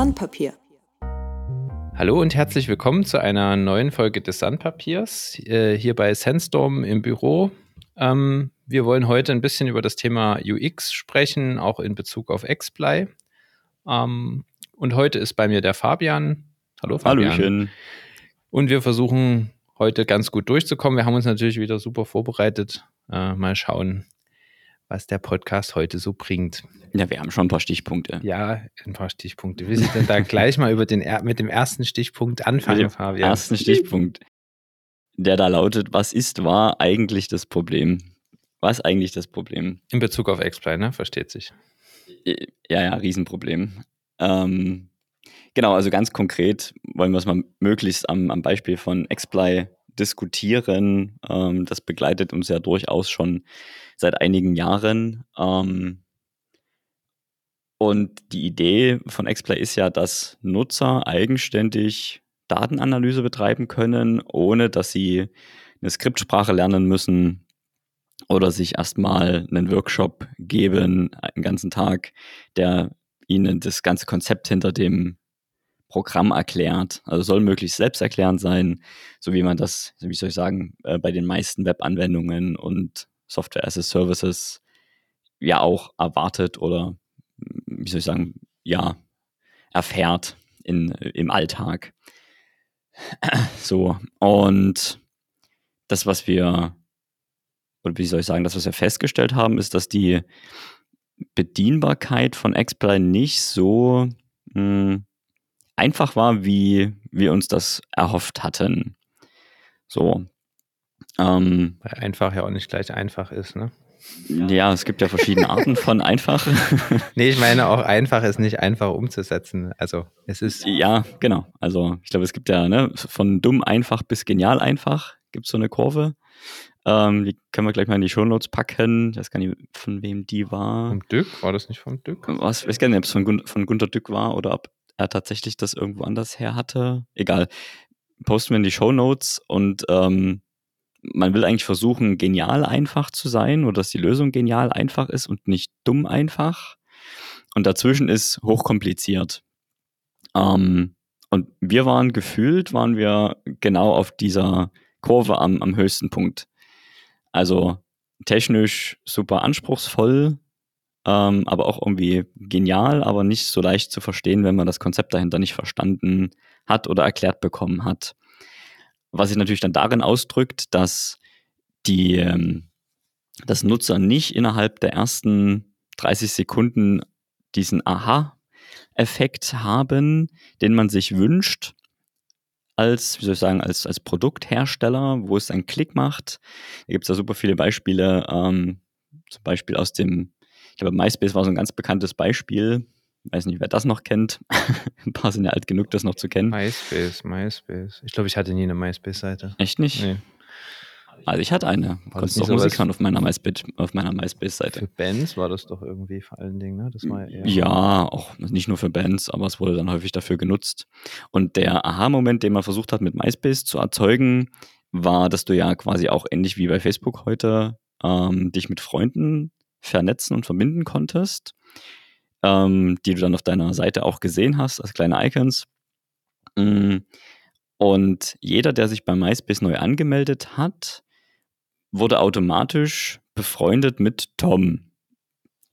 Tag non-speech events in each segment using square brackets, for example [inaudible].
Sandpapier. Hallo und herzlich willkommen zu einer neuen Folge des Sandpapiers äh, hier bei Sandstorm im Büro. Ähm, wir wollen heute ein bisschen über das Thema UX sprechen, auch in Bezug auf Xply. Ähm, und heute ist bei mir der Fabian. Hallo Fabian. Hallöchen. Und wir versuchen heute ganz gut durchzukommen. Wir haben uns natürlich wieder super vorbereitet. Äh, mal schauen, was der Podcast heute so bringt. Ja, wir haben schon ein paar Stichpunkte. Ja, ein paar Stichpunkte. Wir sind dann da gleich mal über den, mit dem ersten Stichpunkt anfangen, Mit dem Fabian. Ersten Stichpunkt, der da lautet, was ist, war eigentlich das Problem? Was eigentlich das Problem? In Bezug auf Xply, ne? Versteht sich. Äh, Ja, ja, Riesenproblem. Ähm, genau, also ganz konkret wollen wir es mal möglichst am, am Beispiel von Xply diskutieren. Ähm, das begleitet uns ja durchaus schon seit einigen Jahren. Ähm, und die Idee von Xplay ist ja, dass Nutzer eigenständig Datenanalyse betreiben können, ohne dass sie eine Skriptsprache lernen müssen oder sich erstmal einen Workshop geben, einen ganzen Tag, der ihnen das ganze Konzept hinter dem Programm erklärt. Also soll möglichst selbsterklärend sein, so wie man das, wie soll ich sagen, äh, bei den meisten Webanwendungen und Software as a Services ja auch erwartet oder wie soll ich sagen, ja, erfährt in, im Alltag. So, und das, was wir, oder wie soll ich sagen, das, was wir festgestellt haben, ist, dass die Bedienbarkeit von Xplay nicht so mh, einfach war, wie wir uns das erhofft hatten. So. Ähm, Weil einfach ja auch nicht gleich einfach ist, ne? ja, es gibt ja verschiedene Arten von einfach. [laughs] Nee, ich meine auch einfach ist nicht einfach umzusetzen. Also es ist, Ja, genau. Also ich glaube, es gibt ja ne, von dumm einfach bis genial einfach gibt es so eine Kurve. Ähm, die können wir gleich mal in die Shownotes packen. Ich weiß gar nicht, von wem die war. vom Dück, war das nicht vom Dück? Was, ich weiß gar nicht, ob es von, Gun von Gunter Dück war oder ob er tatsächlich das irgendwo anders her hatte. Egal. Posten wir in die Shownotes und ähm, man will eigentlich versuchen, genial einfach zu sein oder dass die Lösung genial einfach ist und nicht dumm einfach. Und dazwischen ist hochkompliziert. Ähm, und wir waren gefühlt, waren wir genau auf dieser Kurve am, am höchsten Punkt. Also technisch super anspruchsvoll, ähm, aber auch irgendwie genial, aber nicht so leicht zu verstehen, wenn man das Konzept dahinter nicht verstanden hat oder erklärt bekommen hat. Was sich natürlich dann darin ausdrückt, dass die, ähm, dass Nutzer nicht innerhalb der ersten 30 Sekunden diesen Aha-Effekt haben, den man sich wünscht als, wie soll ich sagen, als, als Produkthersteller, wo es einen Klick macht. Da gibt es da super viele Beispiele, ähm, zum Beispiel aus dem, ich glaube, MySpace war so ein ganz bekanntes Beispiel. Weiß nicht, wer das noch kennt. [laughs] ein paar sind ja alt genug, das noch zu kennen. MySpace, MySpace. Ich glaube, ich hatte nie eine MySpace-Seite. Echt nicht? Nee. Also ich hatte eine. War Konntest auch so Musik hören auf meiner MySpace, MySpace-Seite. Für Bands war das doch irgendwie vor allen Dingen, ne? Das war ja. Ja, auch nicht nur für Bands, aber es wurde dann häufig dafür genutzt. Und der Aha-Moment, den man versucht hat mit MySpace zu erzeugen, war, dass du ja quasi auch ähnlich wie bei Facebook heute ähm, dich mit Freunden vernetzen und verbinden konntest, ähm, die du dann auf deiner Seite auch gesehen hast als kleine Icons. Mm, Und jeder, der sich bei MySpace neu angemeldet hat, wurde automatisch befreundet mit Tom.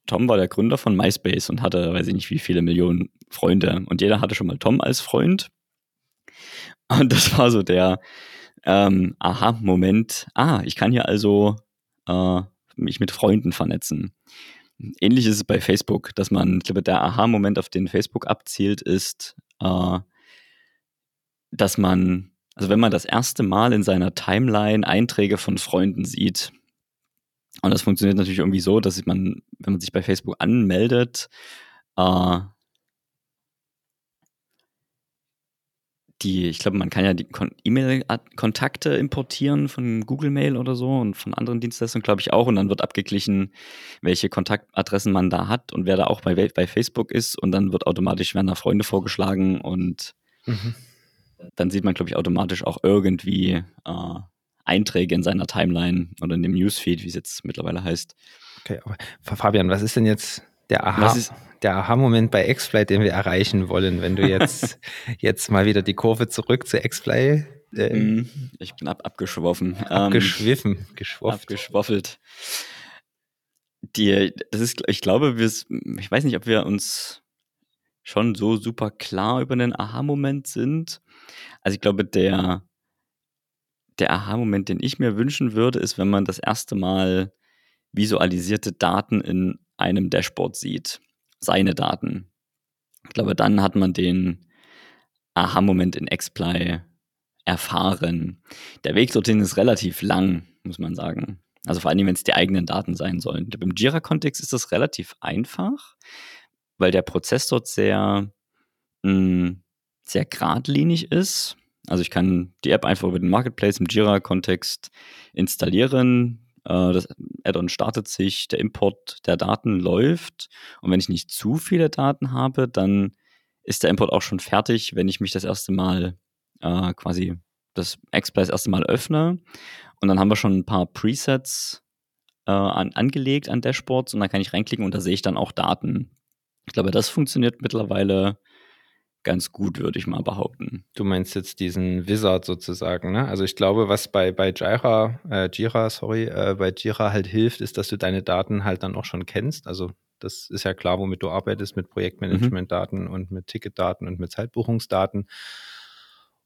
Tom war der Gründer von MySpace und hatte, weiß ich nicht, wie viele Millionen Freunde. Und jeder hatte schon mal Tom als Freund. Und das war so der ähm, Aha-Moment. Ah, ich kann hier also äh, mich mit Freunden vernetzen. Ähnlich ist es bei Facebook, dass man, ich glaube, der Aha-Moment, auf den Facebook abzielt, ist, äh, dass man, also wenn man das erste Mal in seiner Timeline Einträge von Freunden sieht, und das funktioniert natürlich irgendwie so, dass man, wenn man sich bei Facebook anmeldet, äh, die, ich glaube, man kann ja die Kon- E-Mail-Kontakte importieren von Google Mail oder so und von anderen Dienstleistungen, glaube ich, auch. Und dann wird abgeglichen, welche Kontaktadressen man da hat und wer da auch bei, bei Facebook ist. Und dann wird automatisch werden da Freunde vorgeschlagen und Mhm. dann sieht man, glaube ich, automatisch auch irgendwie äh, Einträge in seiner Timeline oder in dem Newsfeed, wie es jetzt mittlerweile heißt. Okay, aber Fabian, was ist denn jetzt der Aha, der Aha-Moment bei Xfly, den wir erreichen wollen, wenn du jetzt, [laughs] jetzt mal wieder die Kurve zurück zu Xfly. Äh, mhm. ich bin ab, abgeschwoffen. Abgeschwiffen, ähm, geschwofft. Abgeschwoffelt. Die, das ist, ich glaube, wir, ich weiß nicht, ob wir uns schon so super klar über den Aha-Moment sind. Also ich glaube, der, der Aha-Moment, den ich mir wünschen würde, ist, wenn man das erste Mal visualisierte Daten in einem Dashboard sieht. Seine Daten. Ich glaube, dann hat man den Aha-Moment in Xply erfahren. Der Weg dorthin ist relativ lang, muss man sagen. Also vor allem, wenn es die eigenen Daten sein sollen. Beim Jira-Kontext ist das relativ einfach, weil der Prozess dort sehr, mh, hm, sehr geradlinig ist. Also ich kann die App einfach über den Marketplace im Jira-Kontext installieren. Äh, das Add-on startet sich, der Import der Daten läuft. Und wenn ich nicht zu viele Daten habe, dann ist der Import auch schon fertig, wenn ich mich das erste Mal äh, quasi das XPlay das erste Mal öffne. Und dann haben wir schon ein paar Presets äh, an, angelegt an Dashboards und dann kann ich reinklicken und da sehe ich dann auch Daten. Ich glaube, das funktioniert mittlerweile ganz gut, würde ich mal behaupten. Du meinst jetzt diesen Wizard sozusagen, ne? Also ich glaube, was bei, bei Jira, äh, Jira, sorry, äh, bei Jira halt hilft, ist, dass du deine Daten halt dann auch schon kennst. Also das ist ja klar, womit du arbeitest, mit Projektmanagement-Daten mhm. und mit Ticketdaten und mit Zeitbuchungsdaten.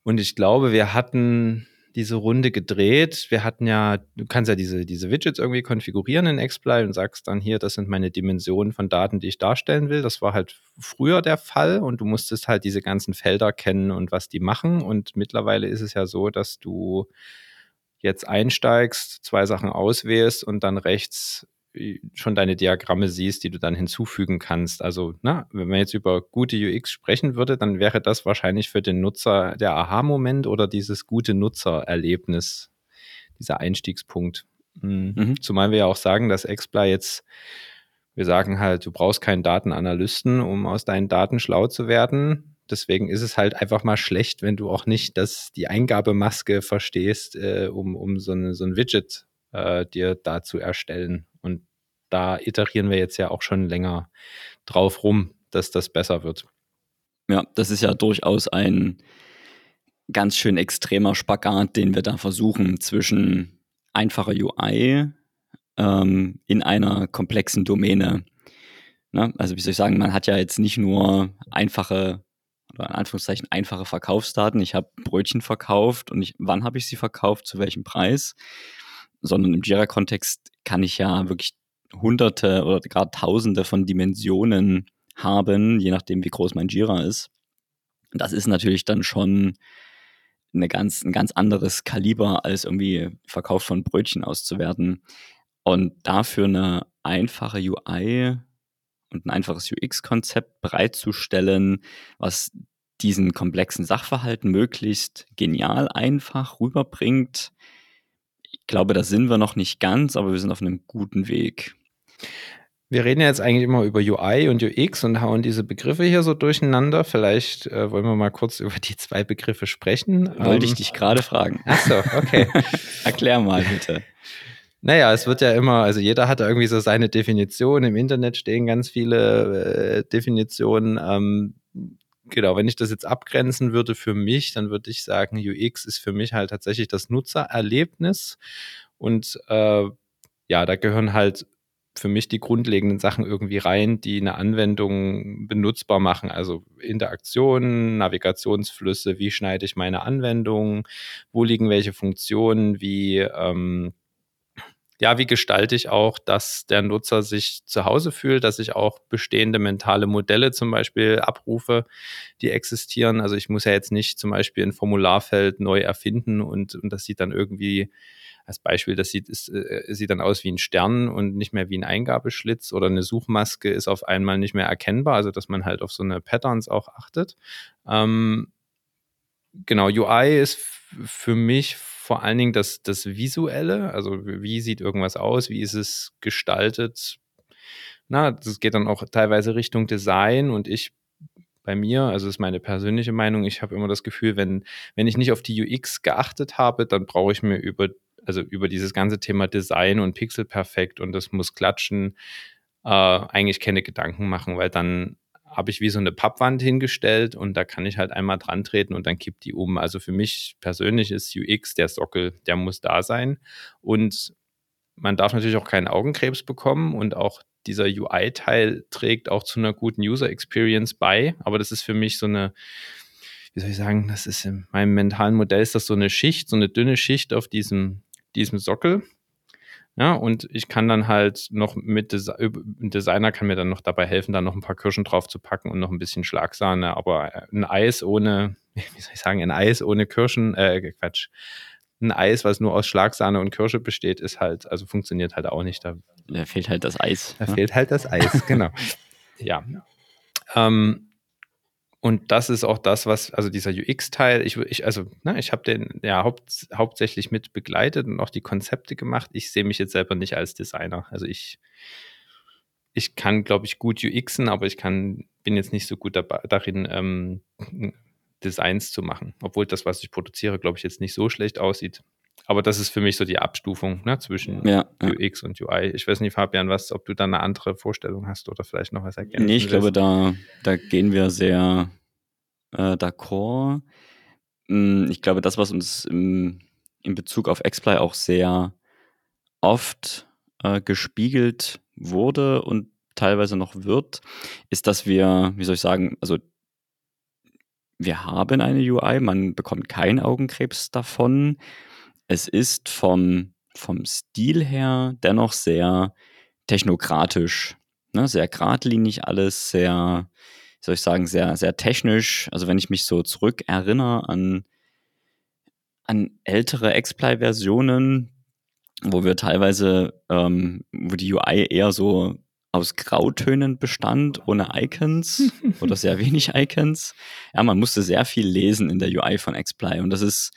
Und ich glaube, wir hatten diese Runde gedreht. Wir hatten ja, du kannst ja diese, diese Widgets irgendwie konfigurieren in Xply und sagst dann hier, das sind meine Dimensionen von Daten, die ich darstellen will. Das war halt früher der Fall und du musstest halt diese ganzen Felder kennen und was die machen. Und mittlerweile ist es ja so, dass du jetzt einsteigst, zwei Sachen auswählst und dann rechts schon deine Diagramme siehst, die du dann hinzufügen kannst. Also, na, wenn man jetzt über gute UX sprechen würde, dann wäre das wahrscheinlich für den Nutzer der Aha-Moment oder dieses gute Nutzererlebnis, dieser Einstiegspunkt. Mhm. mhm. Zumal wir ja auch sagen, dass Expla jetzt, wir sagen halt, du brauchst keinen Datenanalysten, um aus deinen Daten schlau zu werden. Deswegen ist es halt einfach mal schlecht, wenn du auch nicht das, die Eingabemaske verstehst, äh, um, um so, eine, so ein Widget äh, dir da zu erstellen. Und da iterieren wir jetzt ja auch schon länger drauf rum, dass das besser wird. Ja, das ist ja durchaus ein ganz schön extremer Spagat, den wir da versuchen zwischen einfacher UI ähm, in einer komplexen Domäne. Ne? Also wie soll ich sagen, man hat ja jetzt nicht nur einfache oder in Anführungszeichen einfache Verkaufsdaten. Ich habe Brötchen verkauft und ich, wann habe ich sie verkauft, zu welchem Preis, sondern im Jira-Kontext kann ich ja wirklich hunderte oder gerade tausende von Dimensionen haben, je nachdem, wie groß mein Jira ist. Das ist natürlich dann schon eine ganz, ein ganz anderes Kaliber, als irgendwie Verkauf von Brötchen auszuwerten. Und dafür eine einfache UI und ein einfaches UX-Konzept bereitzustellen, was diesen komplexen Sachverhalten möglichst genial einfach rüberbringt, ich glaube, da sind wir noch nicht ganz, aber wir sind auf einem guten Weg. Wir reden ja jetzt eigentlich immer über UI und UX und hauen diese Begriffe hier so durcheinander. Vielleicht äh, wollen wir mal kurz [laughs] über die zwei Begriffe sprechen. Wollte ähm, ich dich gerade fragen. Achso, okay. [laughs] Erklär mal bitte. Naja, es wird ja immer, also jeder hat irgendwie so seine Definition. Im Internet stehen ganz viele äh, Definitionen. Ähm, genau, wenn ich das jetzt abgrenzen würde für mich, dann würde ich sagen, UX ist für mich halt tatsächlich das Nutzererlebnis. Und äh, ja, da gehören halt für mich die grundlegenden Sachen irgendwie rein, die eine Anwendung benutzbar machen. Also Interaktionen, Navigationsflüsse, wie schneide ich meine Anwendung, wo liegen welche Funktionen, wie ähm, ja, wie gestalte ich auch, dass der Nutzer sich zu Hause fühlt, dass ich auch bestehende mentale Modelle zum Beispiel abrufe, die existieren. Also ich muss ja jetzt nicht zum Beispiel ein Formularfeld neu erfinden und, und das sieht dann irgendwie als Beispiel, das sieht, ist, äh, sieht dann aus wie ein Stern und nicht mehr wie ein Eingabeschlitz oder eine Suchmaske ist auf einmal nicht mehr erkennbar, also dass man halt auf so eine Patterns auch achtet. Ähm, genau, UI ist für mich vor allen Dingen das, das Visuelle, also wie sieht irgendwas aus, wie ist es gestaltet. Na, das geht dann auch teilweise Richtung Design und ich bei mir, also ist meine persönliche Meinung, ich habe immer das Gefühl, wenn, wenn ich nicht auf die UX geachtet habe, dann brauche ich mir über, also über dieses ganze Thema Design und Pixel perfekt und das muss klatschen, äh, eigentlich keine Gedanken machen, weil dann habe ich wie so eine Pappwand hingestellt und da kann ich halt einmal dran treten und dann kippt die um. Also für mich persönlich ist UX der Sockel, der muss da sein. Und man darf natürlich auch keinen Augenkrebs bekommen und auch dieser UI-Teil trägt auch zu einer guten User Experience bei. Aber das ist für mich so eine, wie soll ich sagen, das ist in meinem mentalen Modell ist das so eine Schicht, so eine dünne Schicht auf diesem, diesem Sockel. Ja, und ich kann dann halt noch mit Desi Designer kann mir dann noch dabei helfen, da noch ein paar Kirschen drauf zu packen und noch ein bisschen Schlagsahne. Aber äh, ein Eis ohne, [laughs] wie soll ich sagen, ein Eis ohne Kirschen, äh, Quatsch. Ein Eis, was nur aus Schlagsahne und Kirsche besteht, ist halt, also funktioniert halt auch nicht. Da, da fehlt halt das Eis. Da ne? fehlt halt das Eis, genau. [laughs] ja. Ähm, und das ist auch das, was, also dieser UX-Teil, ich, ich, also, ne, ich habe den ja haupt, hauptsächlich mit begleitet und auch die Konzepte gemacht. Ich sehe mich jetzt selber nicht als Designer. Also ich, ich kann, glaube ich, gut UXen, aber ich kann, bin jetzt nicht so gut dabei, darin, ähm, Designs zu machen. Obwohl das, was ich produziere, glaube ich, jetzt nicht so schlecht aussieht. Aber das ist für mich so die Abstufung ne, zwischen ja, UX ja. und UI. Ich weiß nicht, Fabian, was, ob du da eine andere Vorstellung hast oder vielleicht noch was ergänzen Nee, ich glaube, da, da gehen wir sehr äh, d'accord. Hm, ich glaube, das, was uns im, in Bezug auf Xply auch sehr oft äh, gespiegelt wurde und teilweise noch wird, ist, dass wir, wie soll ich sagen, also wir haben eine UI, man bekommt keinen Augenkrebs davon es ist vom, vom Stil her dennoch sehr technokratisch, ne? sehr geradlinig alles, sehr, wie soll ich sagen, sehr, sehr technisch. Also wenn ich mich so zurück erinnere an, an ältere Xply-Versionen, wo wir teilweise, ähm, wo die UI eher so aus Grautönen bestand, ohne Icons [laughs] oder sehr wenig Icons. Ja, man musste sehr viel lesen in der UI von Xply und das ist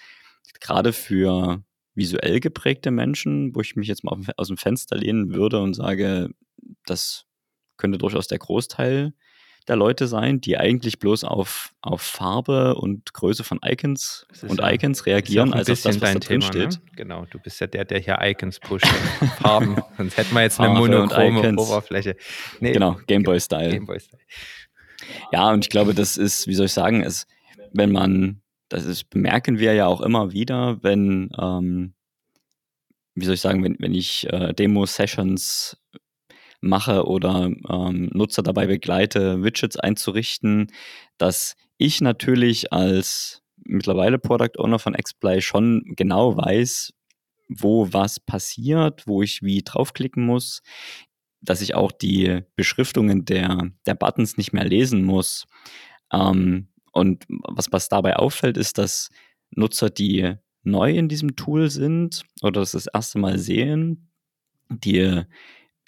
gerade für visuell geprägte Menschen, wo ich mich jetzt mal aus dem Fenster lehnen würde und sage, das könnte durchaus der Großteil der Leute sein, die eigentlich bloß auf, auf Farbe und Größe von Icons und ja, Icons reagieren, als auf das, was da drin Thema, steht. Ne? Genau, du bist ja der, der hier Icons pusht. [laughs] Farben, sonst hätten wir jetzt eine monochrome Oberfläche. Nee, genau, Gameboy-Style. Gameboy-Style. Ja, und ich glaube, das ist, wie soll ich sagen, es, wenn man das ist, bemerken wir ja auch immer wieder, wenn, ähm, wie soll ich sagen, wenn, wenn ich äh, Demo-Sessions mache oder ähm, Nutzer dabei begleite, Widgets einzurichten, dass ich natürlich als mittlerweile Product Owner von Xplay schon genau weiß, wo was passiert, wo ich wie draufklicken muss, dass ich auch die Beschriftungen der, der Buttons nicht mehr lesen muss. Ähm, und was, was dabei auffällt, ist, dass Nutzer, die neu in diesem Tool sind oder das das erste Mal sehen, die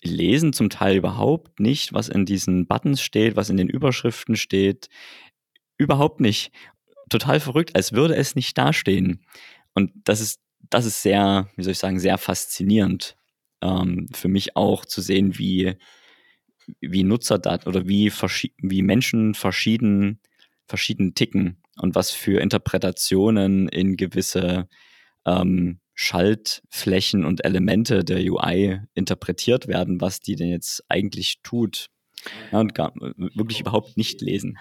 lesen zum Teil überhaupt nicht, was in diesen Buttons steht, was in den Überschriften steht. Überhaupt nicht. Total verrückt, als würde es nicht dastehen. Und das ist, das ist sehr, wie soll ich sagen, sehr faszinierend ähm, für mich auch zu sehen, wie, wie Nutzer da oder wie, wie Menschen verschieden verschieden ticken und was für Interpretationen in gewisse ähm, Schaltflächen und Elemente der UI interpretiert werden, was die denn jetzt eigentlich tut. Ja, und gar, wirklich überhaupt nicht lesen.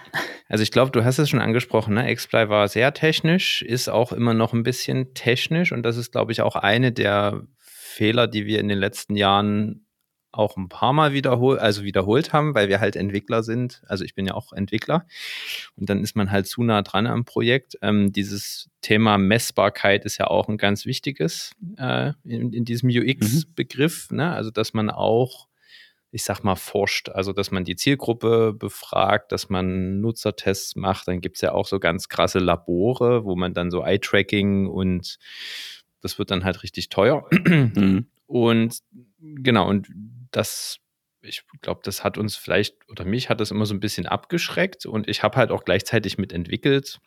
Also ich glaube, du hast es schon angesprochen, ne? Xply war sehr technisch, ist auch immer noch ein bisschen technisch und das ist, glaube ich, auch eine der Fehler, die wir in den letzten Jahren auch ein paar Mal wiederholt, also wiederholt haben, weil wir halt Entwickler sind. Also ich bin ja auch Entwickler. Und dann ist man halt zu nah dran am Projekt. Ähm, dieses Thema Messbarkeit ist ja auch ein ganz wichtiges äh, in, in, diesem UX-Begriff. Mhm. Ne? Also dass man auch, ich sag mal, forscht. Also dass man die Zielgruppe befragt, dass man Nutzertests macht. Dann gibt es ja auch so ganz krasse Labore, wo man dann so Eye-Tracking und das wird dann halt richtig teuer. Mhm. Und genau, und das, ich glaube, das hat uns vielleicht oder mich hat das immer so ein bisschen abgeschreckt und ich habe halt auch gleichzeitig mitentwickelt.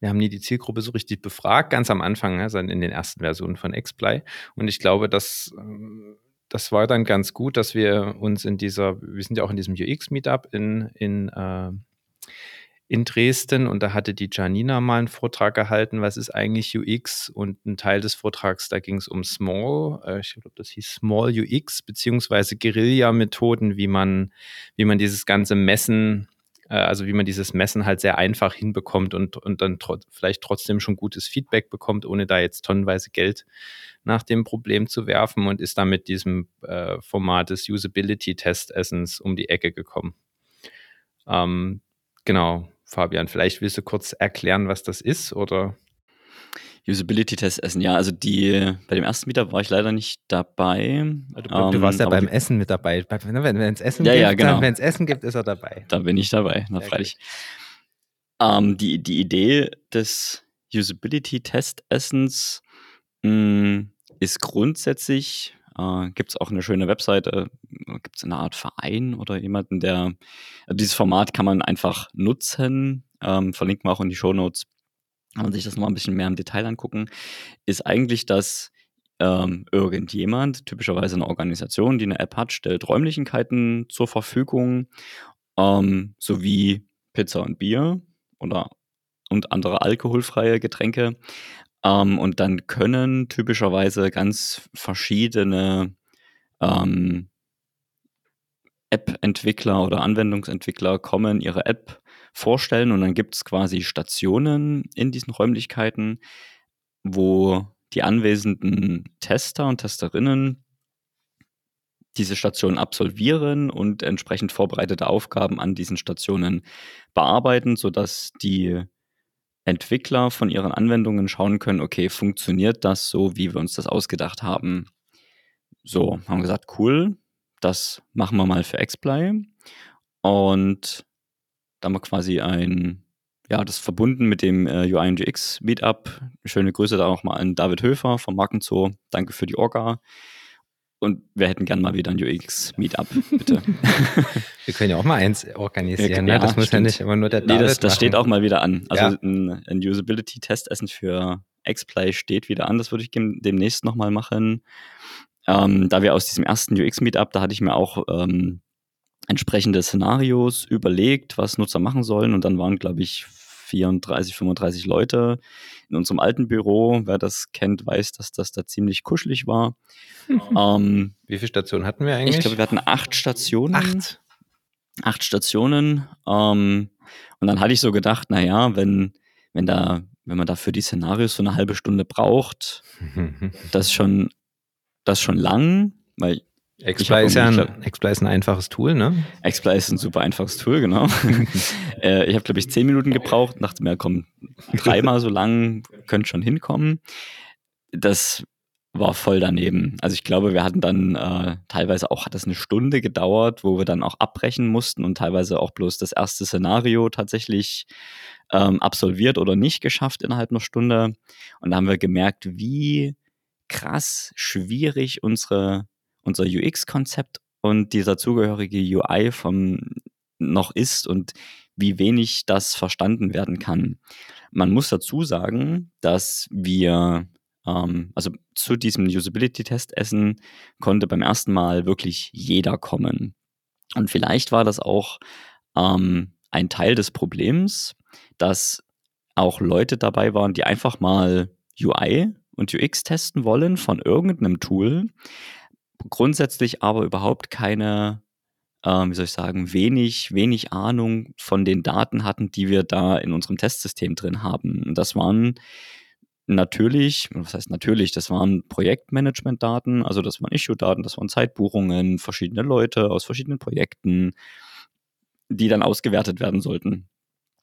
Wir haben nie die Zielgruppe so richtig befragt, ganz am Anfang, also in den ersten Versionen von Xply. Und ich glaube, dass ähm, das war dann ganz gut, dass wir uns in dieser, wir sind ja auch in diesem UX-Meetup in, in, äh, in Dresden und da hatte die Janina mal einen Vortrag gehalten, was ist eigentlich UX und ein Teil des Vortrags, da ging es um Small, äh, ich glaube, das hieß Small UX, beziehungsweise Guerilla-Methoden, wie man, wie man dieses ganze Messen, äh, also wie man dieses Messen halt sehr einfach hinbekommt und, und dann tro vielleicht trotzdem schon gutes Feedback bekommt, ohne da jetzt tonnenweise Geld nach dem Problem zu werfen und ist dann mit diesem äh, Format des Usability-Testessens um die Ecke gekommen. Ähm, genau, Fabian, vielleicht willst du kurz erklären, was das ist oder? Usability-Test essen, ja, also die, bei dem ersten Meetup war ich leider nicht dabei. Du, du warst ja ähm, beim die, Essen mit dabei. Wenn es Essen ja, gibt, ja, genau. Essen gibt, ist er dabei. Da bin ich dabei, na freilich. Ähm, die, die Idee des Usability-Test-Essens hm, ist grundsätzlich, äh, gibt es auch eine schöne Webseite, gibt es eine Art Verein oder jemanden, der, also dieses Format kann man einfach nutzen, ähm, verlinken wir auch in die Show Notes. Kann man sich das noch ein bisschen mehr im Detail angucken, ist eigentlich, dass ähm, irgendjemand, typischerweise eine Organisation, die eine App hat, stellt Räumlichkeiten zur Verfügung, ähm, sowie Pizza und Bier oder und andere alkoholfreie Getränke. Ähm, und dann können typischerweise ganz verschiedene ähm, App-Entwickler oder Anwendungsentwickler kommen, ihre App vorstellen und dann gibt es quasi Stationen in diesen Räumlichkeiten, wo die anwesenden Tester und Testerinnen diese Stationen absolvieren und entsprechend vorbereitete Aufgaben an diesen Stationen bearbeiten, sodass die Entwickler von ihren Anwendungen schauen können, okay, funktioniert das so, wie wir uns das ausgedacht haben? So, haben gesagt, cool, das machen wir mal für XPlay. Und da haben wir quasi ein, ja, das verbunden mit dem äh, UI UX Meetup. Schöne Grüße da auch mal an David Höfer vom Markenzoo. Danke für die Orga. Und wir hätten gern mal wieder ein UX-Meetup, bitte. [laughs] wir können ja auch mal eins organisieren. Ja, ne? Das muss stimmt. ja nicht immer nur der David Nee, das, das steht auch mal wieder an. Also ja. ein, ein Usability-Testessen für X-Play steht wieder an. Das würde ich demnächst nochmal machen. Ähm, da wir aus diesem ersten UX-Meetup, da hatte ich mir auch ähm, entsprechende Szenarios überlegt, was Nutzer machen sollen. Und dann waren, glaube ich, 34, 35 Leute in unserem alten Büro. Wer das kennt, weiß, dass das da ziemlich kuschelig war. Ähm, Wie viele Stationen hatten wir eigentlich? Ich glaube, wir hatten acht Stationen. Acht? Acht Stationen. Ähm, und dann hatte ich so gedacht, naja, wenn, wenn da, wenn man da für die Szenarios so eine halbe Stunde braucht, [laughs] das schon, das schon lang, weil XPlay ist ja ein, ist ein einfaches Tool, ne? XPlay ist ein super einfaches Tool, genau. [laughs] äh, ich habe, glaube ich, zehn Minuten gebraucht, dachte mir, komm, dreimal so lang, könnte schon hinkommen. Das war voll daneben. Also ich glaube, wir hatten dann äh, teilweise auch, hat das eine Stunde gedauert, wo wir dann auch abbrechen mussten und teilweise auch bloß das erste Szenario tatsächlich ähm, absolviert oder nicht geschafft innerhalb einer Stunde. Und da haben wir gemerkt, wie krass schwierig unsere unser UX-Konzept und dieser zugehörige UI vom noch ist und wie wenig das verstanden werden kann. Man muss dazu sagen, dass wir, ähm, also zu diesem Usability-Test essen konnte beim ersten Mal wirklich jeder kommen. Und vielleicht war das auch ähm, ein Teil des Problems, dass auch Leute dabei waren, die einfach mal UI und UX testen wollen von irgendeinem Tool, grundsätzlich aber überhaupt keine, äh, wie soll ich sagen, wenig, wenig Ahnung von den Daten hatten, die wir da in unserem Testsystem drin haben. Das waren natürlich, was heißt natürlich, das waren Projektmanagement-Daten, also das waren Issue-Daten, das waren Zeitbuchungen, verschiedene Leute aus verschiedenen Projekten, die dann ausgewertet werden sollten.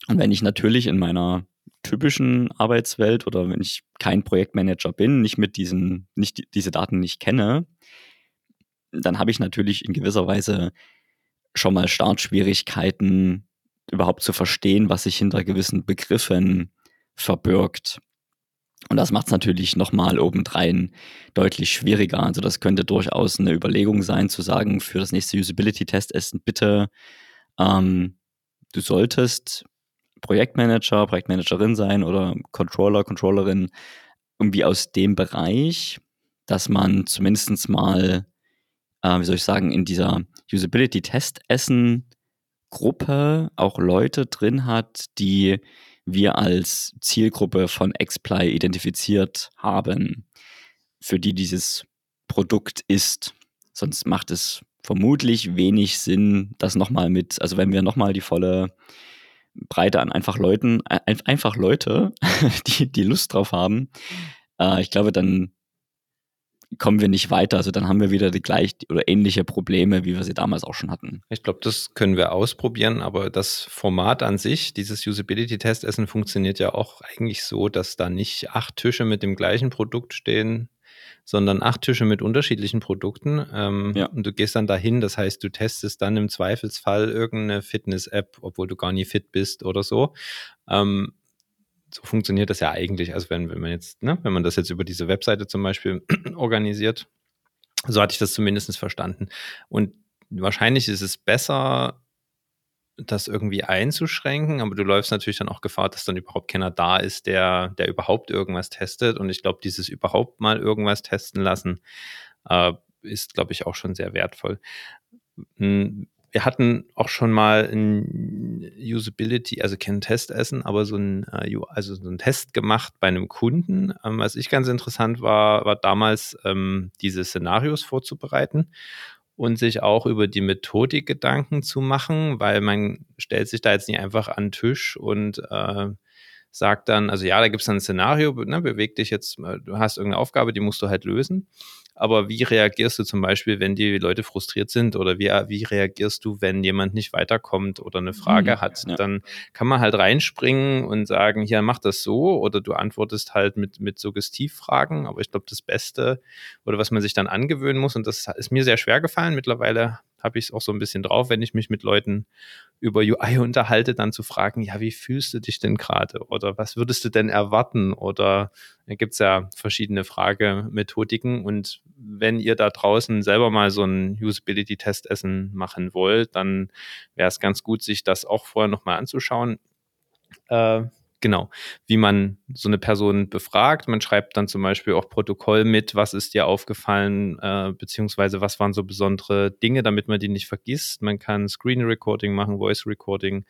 Und wenn ich natürlich in meiner typischen Arbeitswelt oder wenn ich kein Projektmanager bin, nicht mit diesen, nicht diese Daten nicht kenne, dann habe ich natürlich in gewisser Weise schon mal Startschwierigkeiten, überhaupt zu verstehen, was sich hinter gewissen Begriffen verbirgt. Und das macht es natürlich nochmal obendrein deutlich schwieriger. Also das könnte durchaus eine Überlegung sein, zu sagen, für das nächste Usability-Test ist bitte, ähm, du solltest Projektmanager, Projektmanagerin sein oder Controller, Controllerin, irgendwie aus dem Bereich, dass man zumindest mal äh, wie soll ich sagen, in dieser Usability-Test-Essen Gruppe auch Leute drin hat, die wir als Zielgruppe von Xply identifiziert haben, für die dieses Produkt ist. Sonst macht es vermutlich wenig Sinn, das nochmal mit, also wenn wir nochmal die volle Breite an einfach Leuten, einfach Leute, [laughs] die, die Lust drauf haben, äh, ich glaube, dann kommen wir nicht weiter. Also dann haben wir wieder die gleich oder ähnliche Probleme, wie wir sie damals auch schon hatten. Ich glaube, das können wir ausprobieren, aber das Format an sich, dieses Usability-Testessen, funktioniert ja auch eigentlich so, dass da nicht acht Tische mit dem gleichen Produkt stehen, sondern acht Tische mit unterschiedlichen Produkten. Ähm, ja. Und du gehst dann dahin, das heißt, du testest dann im Zweifelsfall irgendeine Fitness-App, obwohl du gar nie fit bist oder so. Ähm, so funktioniert das ja eigentlich. Also wenn, wenn man jetzt, ne, wenn man das jetzt über diese Webseite zum Beispiel [clears throat] organisiert, so hatte ich das zumindest verstanden. Und wahrscheinlich ist es besser, das irgendwie einzuschränken, aber du läufst natürlich dann auch Gefahr, dass dann überhaupt keiner da ist, der, der überhaupt irgendwas testet. Und ich glaube, dieses überhaupt mal irgendwas testen lassen, äh, ist, glaube ich, auch schon sehr wertvoll. Hm, wir hatten auch schon mal ein Usability, also kein Testessen, aber so ein, äh, also so ein Test gemacht bei einem Kunden. Ähm, was ich ganz interessant war, war damals ähm, diese Szenarios vorzubereiten und sich auch über die Methodik Gedanken zu machen, weil man stellt sich da jetzt nicht einfach an den Tisch und äh, sagt dann, also ja, da gibt es ein Szenario, ne, beweg dich jetzt, äh, du hast irgendeine Aufgabe, die musst du halt lösen. Aber wie reagierst du zum Beispiel, wenn die Leute frustriert sind oder wie, wie reagierst du, wenn jemand nicht weiterkommt oder eine Frage mhm, hat? Ja. Dann kann man halt reinspringen und sagen, hier mach das so oder du antwortest halt mit, mit Suggestivfragen. Aber ich glaube, das Beste oder was man sich dann angewöhnen muss, und das ist mir sehr schwer gefallen, mittlerweile habe ich es auch so ein bisschen drauf, wenn ich mich mit Leuten über UI unterhalte, dann zu fragen, ja, wie fühlst du dich denn gerade? Oder was würdest du denn erwarten? Oder da gibt es ja verschiedene Fragemethodiken. Und wenn ihr da draußen selber mal so ein Usability-Testessen machen wollt, dann wäre es ganz gut, sich das auch vorher nochmal anzuschauen. Äh, genau, wie man so eine Person befragt. Man schreibt dann zum Beispiel auch Protokoll mit, was ist dir aufgefallen, äh, beziehungsweise was waren so besondere Dinge, damit man die nicht vergisst. Man kann Screen Recording machen, Voice Recording.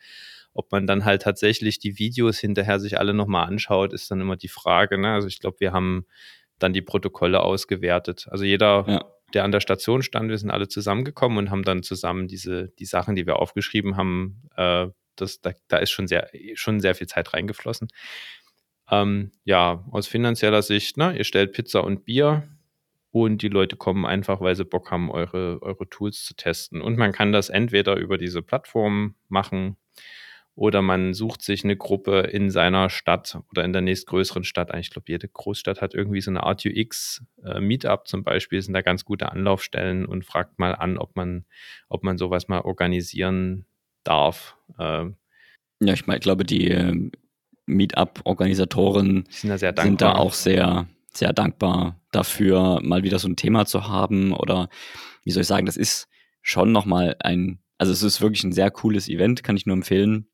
Ob man dann halt tatsächlich die Videos hinterher sich alle nochmal anschaut, ist dann immer die Frage. Ne? Also ich glaube, wir haben dann die Protokolle ausgewertet. Also jeder, ja. der an der Station stand, wir sind alle zusammengekommen und haben dann zusammen diese, die Sachen, die wir aufgeschrieben haben, äh, das, da, da ist schon sehr, schon sehr viel Zeit reingeflossen. Ähm, ja, aus finanzieller Sicht, ne, ihr stellt Pizza und Bier und die Leute kommen einfach, weil sie Bock haben, eure, eure Tools zu testen. Und man kann das entweder über diese Plattform machen oder man sucht sich eine Gruppe in seiner Stadt oder in der nächstgrößeren Stadt. Ich glaube, jede Großstadt hat irgendwie so eine Art UX äh, zum Beispiel, sind da ganz gute Anlaufstellen und fragt mal an, ob man, ob man sowas mal organisieren darf. Ähm, ja, ich meine, ich glaube, die äh, Meetup-Organisatoren sind, da sind da auch sehr, sehr dankbar dafür, mal wieder so ein Thema zu haben. Oder wie soll ich sagen, das ist schon nochmal ein, also es ist wirklich ein sehr cooles Event, kann ich nur empfehlen.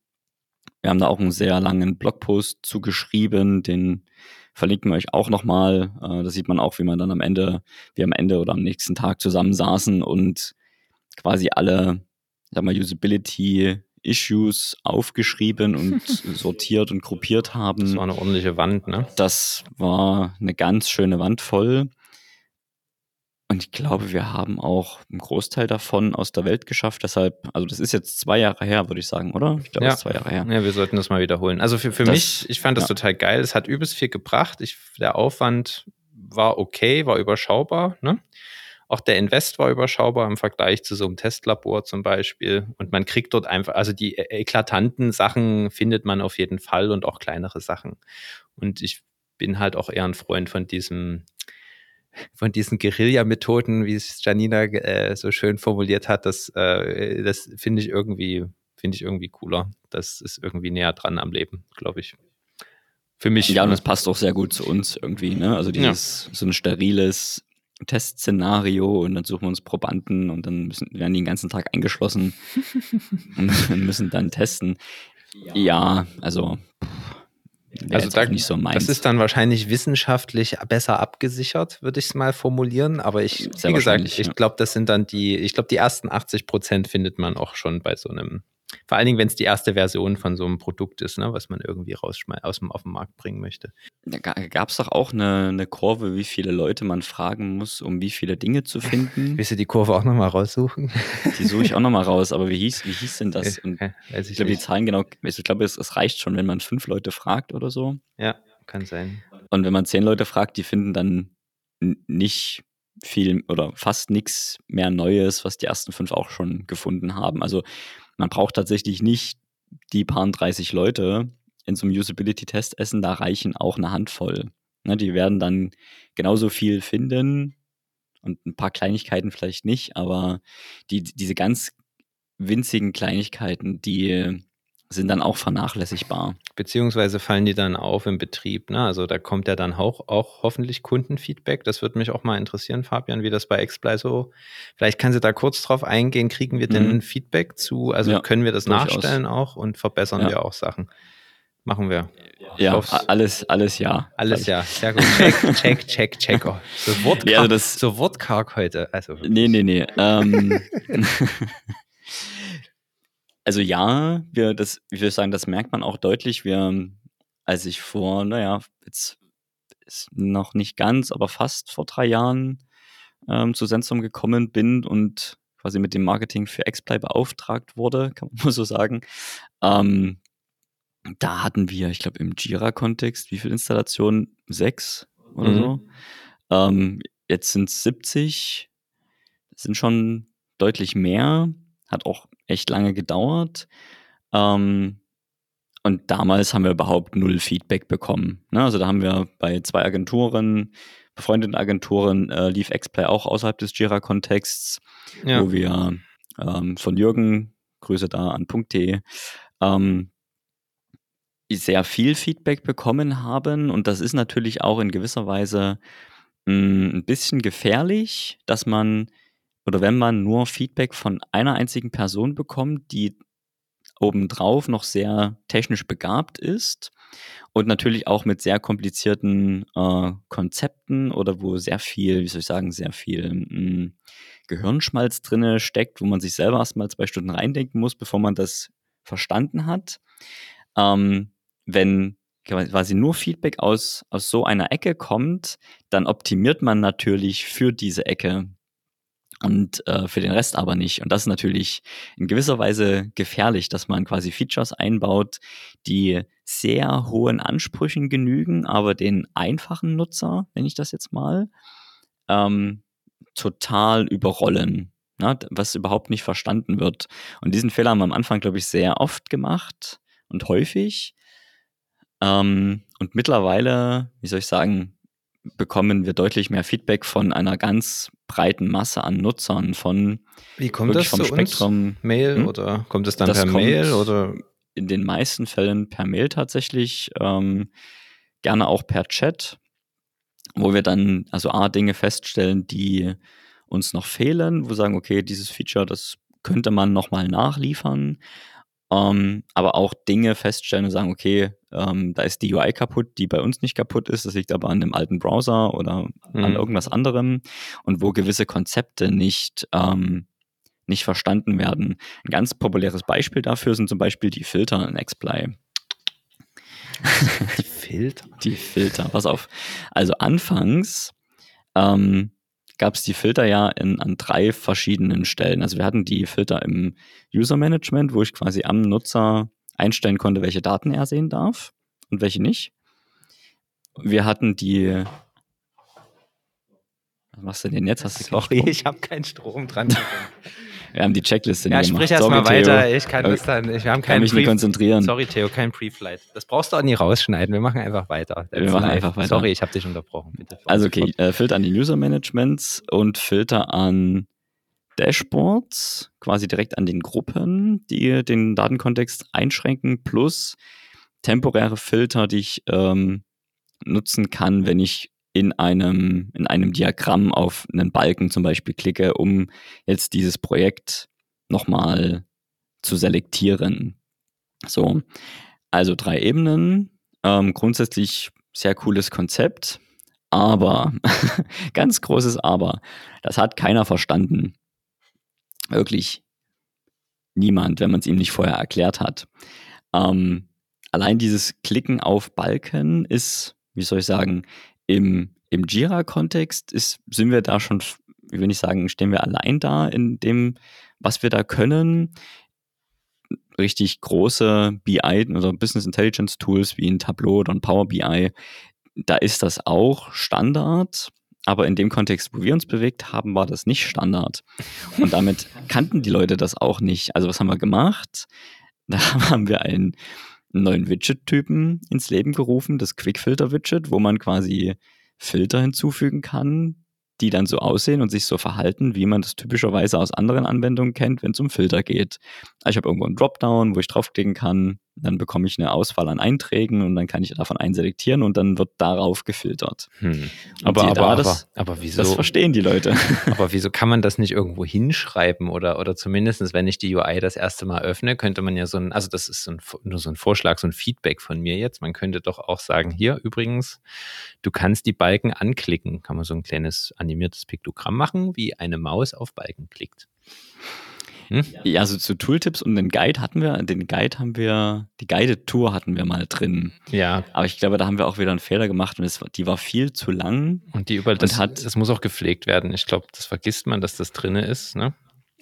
Wir haben da auch einen sehr langen Blogpost zugeschrieben, den verlinken wir euch auch nochmal. Äh, da sieht man auch, wie man dann am Ende, wie am Ende oder am nächsten Tag zusammensaßen und quasi alle sag mal, Usability Issues aufgeschrieben und [laughs] sortiert und gruppiert haben. Das war eine ordentliche Wand, ne? Das war eine ganz schöne Wand voll. Und ich glaube, wir haben auch einen Großteil davon aus der Welt geschafft. Deshalb, also das ist jetzt zwei Jahre her, würde ich sagen, oder? Ich glaube, ja. zwei Jahre her. Ja, wir sollten das mal wiederholen. Also für, für das, mich, ich fand das ja. total geil. Es hat übelst viel gebracht. Ich, der Aufwand war okay, war überschaubar. Ne? Auch der Invest war überschaubar im Vergleich zu so einem Testlabor zum Beispiel. Und man kriegt dort einfach, also die e-, eklatanten Sachen findet man auf jeden Fall und auch kleinere Sachen. Und ich bin halt auch eher ein Freund von diesem, von diesen Guerilla-Methoden, wie es Janina äh, so schön formuliert hat, das, äh, das finde ich irgendwie, finde ich irgendwie cooler. Das ist irgendwie näher dran am Leben, glaube ich. Für mich. Ja, und das passt auch sehr gut zu uns irgendwie, ne? Also dieses, ja. so ein steriles, Testszenario und dann suchen wir uns Probanden und dann müssen, werden die den ganzen Tag eingeschlossen [laughs] und [laughs] müssen dann testen. Ja, also also da, nicht so meins. Das ist dann wahrscheinlich wissenschaftlich besser abgesichert, würde ich es mal formulieren. Aber ich, Sehr wie gesagt, ich ja. glaube, das sind dann die, ich glaube, die ersten 80 Prozent findet man auch schon bei so einem Vor allen Dingen, wenn es die erste Version von so einem Produkt ist, ne, was man irgendwie aus dem, auf den Markt bringen möchte. Da gab es doch auch eine, eine Kurve, wie viele Leute man fragen muss, um wie viele Dinge zu finden. Willst du die Kurve auch nochmal raussuchen? Die suche ich auch nochmal [laughs] raus, aber wie hieß, wie hieß denn das? Und ich, ich glaube, die Zahlen genau, ich glaube, es, es reicht schon, wenn man fünf Leute fragt oder so. Ja, kann sein. Und wenn man zehn Leute fragt, die finden dann nicht viel oder fast nichts mehr Neues, was die ersten fünf auch schon gefunden haben. Also man braucht tatsächlich nicht die paar 30 Leute in so einem Usability-Test essen, da reichen auch eine Handvoll. Ne, die werden dann genauso viel finden und ein paar Kleinigkeiten vielleicht nicht, aber die, diese ganz winzigen Kleinigkeiten, die sind dann auch vernachlässigbar. Beziehungsweise fallen die dann auf im Betrieb. Ne? Also da kommt ja dann auch, auch hoffentlich Kundenfeedback. Das würde mich auch mal interessieren, Fabian, wie das bei Exply so. Vielleicht kann sie da kurz drauf eingehen. Kriegen wir denn mhm. Feedback zu? Also ja, können wir das durchaus. nachstellen auch und verbessern ja. wir auch Sachen? Machen wir. Ja, alles, alles ja. Alles ja. Sehr gut. Check, check, check, check. Oh, so, wortkarg, ja, also das, so wortkarg heute. Also, nee, nee, nee. Ähm, [laughs] [laughs] Also ja, wir, das, ich würde sagen, das merkt man auch deutlich. Wir, als ich vor, naja, jetzt ist noch nicht ganz, aber fast vor drei Jahren ähm, zu Sensum gekommen bin und quasi mit dem Marketing für Xplay beauftragt wurde, [laughs] kann man so sagen. Ähm, da hatten wir, ich glaube, im Jira-Kontext, wie viele Installationen? Sechs oder mhm. so. Ähm, jetzt sind es 70. Das sind schon deutlich mehr. Hat auch echt lange gedauert. Ähm, und damals haben wir überhaupt null Feedback bekommen. Ne? Also da haben wir bei zwei Agenturen, befreundeten Agenturen, äh, lief Xplay auch außerhalb des Jira-Kontexts, ja. wo wir ähm, von Jürgen, Grüße da an .de, ähm, sehr viel Feedback bekommen haben. Und das ist natürlich auch in gewisser Weise mh, hm, ein bisschen gefährlich, dass man oder wenn man nur Feedback von einer einzigen Person bekommt, die obendrauf noch sehr technisch begabt ist und natürlich auch mit sehr komplizierten äh, Konzepten oder wo sehr viel, wie soll ich sagen, sehr viel mh, hm, Gehirnschmalz drinne steckt, wo man sich selber erstmal zwei Stunden reindenken muss, bevor man das verstanden hat. Ähm, wenn quasi nur Feedback aus, aus so einer Ecke kommt, dann optimiert man natürlich für diese Ecke und äh, für den Rest aber nicht. Und das ist natürlich in gewisser Weise gefährlich, dass man quasi Features einbaut, die sehr hohen Ansprüchen genügen, aber den einfachen Nutzer, wenn ich das jetzt mal, ähm, total überrollen, ne, was überhaupt nicht verstanden wird. Und diesen Fehler haben wir am Anfang, glaube ich, sehr oft gemacht und häufig. Ähm, und mittlerweile, wie soll ich sagen, bekommen wir deutlich mehr Feedback von einer ganz breiten Masse an Nutzern von Wie kommt das vom zu Spektrum uns? Mail hm? oder kommt es dann das per Mail oder in den meisten Fällen per Mail tatsächlich, ähm, gerne auch per Chat, wo wir dann also A Dinge feststellen, die uns noch fehlen, wo wir sagen, okay, dieses Feature, das könnte man nochmal nachliefern ähm, aber auch Dinge feststellen und sagen, okay, ähm, da ist die UI kaputt, die bei uns nicht kaputt ist, das liegt aber an dem alten Browser oder mhm. an irgendwas anderem und wo gewisse Konzepte nicht, ähm, nicht verstanden werden. Ein ganz populäres Beispiel dafür sind zum Beispiel die Filter in Xplay. Die Filter? die Filter, pass auf. Also anfangs ähm, gab es die Filter ja in, an drei verschiedenen Stellen. Also wir hatten die Filter im User Management, wo ich quasi am Nutzer einstellen konnte, welche Daten er sehen darf und welche nicht. Wir hatten die was machst du denn jetzt? Hast du Sorry, ich habe keinen Strom dran. [laughs] Wir haben die Checkliste ja, nicht gemacht. Ja, sprich erstmal weiter. Ich kann das dann. Ich, wir haben kann mich nicht konzentrieren. Sorry, Theo, kein Pre-Flight. Das brauchst du auch nie rausschneiden. Wir machen einfach weiter. Wir machen live. einfach weiter. Sorry, ich habe dich unterbrochen. Bitte. Also okay, äh, Filter an die User Managements und Filter an Dashboards, quasi direkt an den Gruppen, die den Datenkontext einschränken, plus temporäre Filter, die ich ähm, nutzen kann, wenn ich in einem, in einem Diagramm auf einen Balken zum Beispiel klicke, um jetzt dieses Projekt nochmal zu selektieren. So, also drei Ebenen. Ähm, grundsätzlich sehr cooles Konzept, aber, [laughs] ganz großes Aber, das hat keiner verstanden. Wirklich niemand, wenn man es ihm nicht vorher erklärt hat. Ähm, allein dieses Klicken auf Balken ist, wie soll ich sagen, im, im Jira-Kontext sind wir da schon, wie will ich sagen, stehen wir allein da in dem, was wir da können. Richtig große BI oder Business Intelligence Tools wie ein Tableau oder ein Power BI, da ist das auch Standard. Aber in dem Kontext, wo wir uns bewegt haben, war das nicht Standard. Und damit kannten die Leute das auch nicht. Also was haben wir gemacht? Da [laughs] haben wir einen neuen Widget-Typen ins Leben gerufen, das Quick-Filter-Widget, wo man quasi Filter hinzufügen kann, die dann so aussehen und sich so verhalten, wie man das typischerweise aus anderen Anwendungen kennt, wenn es um Filter geht. Ich habe irgendwo einen Dropdown, wo ich draufklicken kann, dann bekomme ich eine Auswahl an Einträgen und dann kann ich davon einselektieren und dann wird darauf gefiltert. Hm. Aber, aber, da, das, aber, aber, wieso? Das verstehen die Leute. [laughs] aber wieso kann man das nicht irgendwo hinschreiben oder, oder zumindest, wenn ich die UI das erste Mal öffne, könnte man ja so ein, also das ist so ein, nur so ein Vorschlag, so ein Feedback von mir jetzt. Man könnte doch auch sagen, hier übrigens, du kannst die Balken anklicken. Kann man so ein kleines animiertes Piktogramm machen, wie eine Maus auf Balken klickt. Hm? Ja, also zu Tooltips und den Guide hatten wir, den Guide haben wir, die Guided Tour hatten wir mal drin. Ja. Aber ich glaube, da haben wir auch wieder einen Fehler gemacht und es, die war viel zu lang. Und die über, das, hat, das muss auch gepflegt werden. Ich glaube, das vergisst man, dass das drin ist, ne?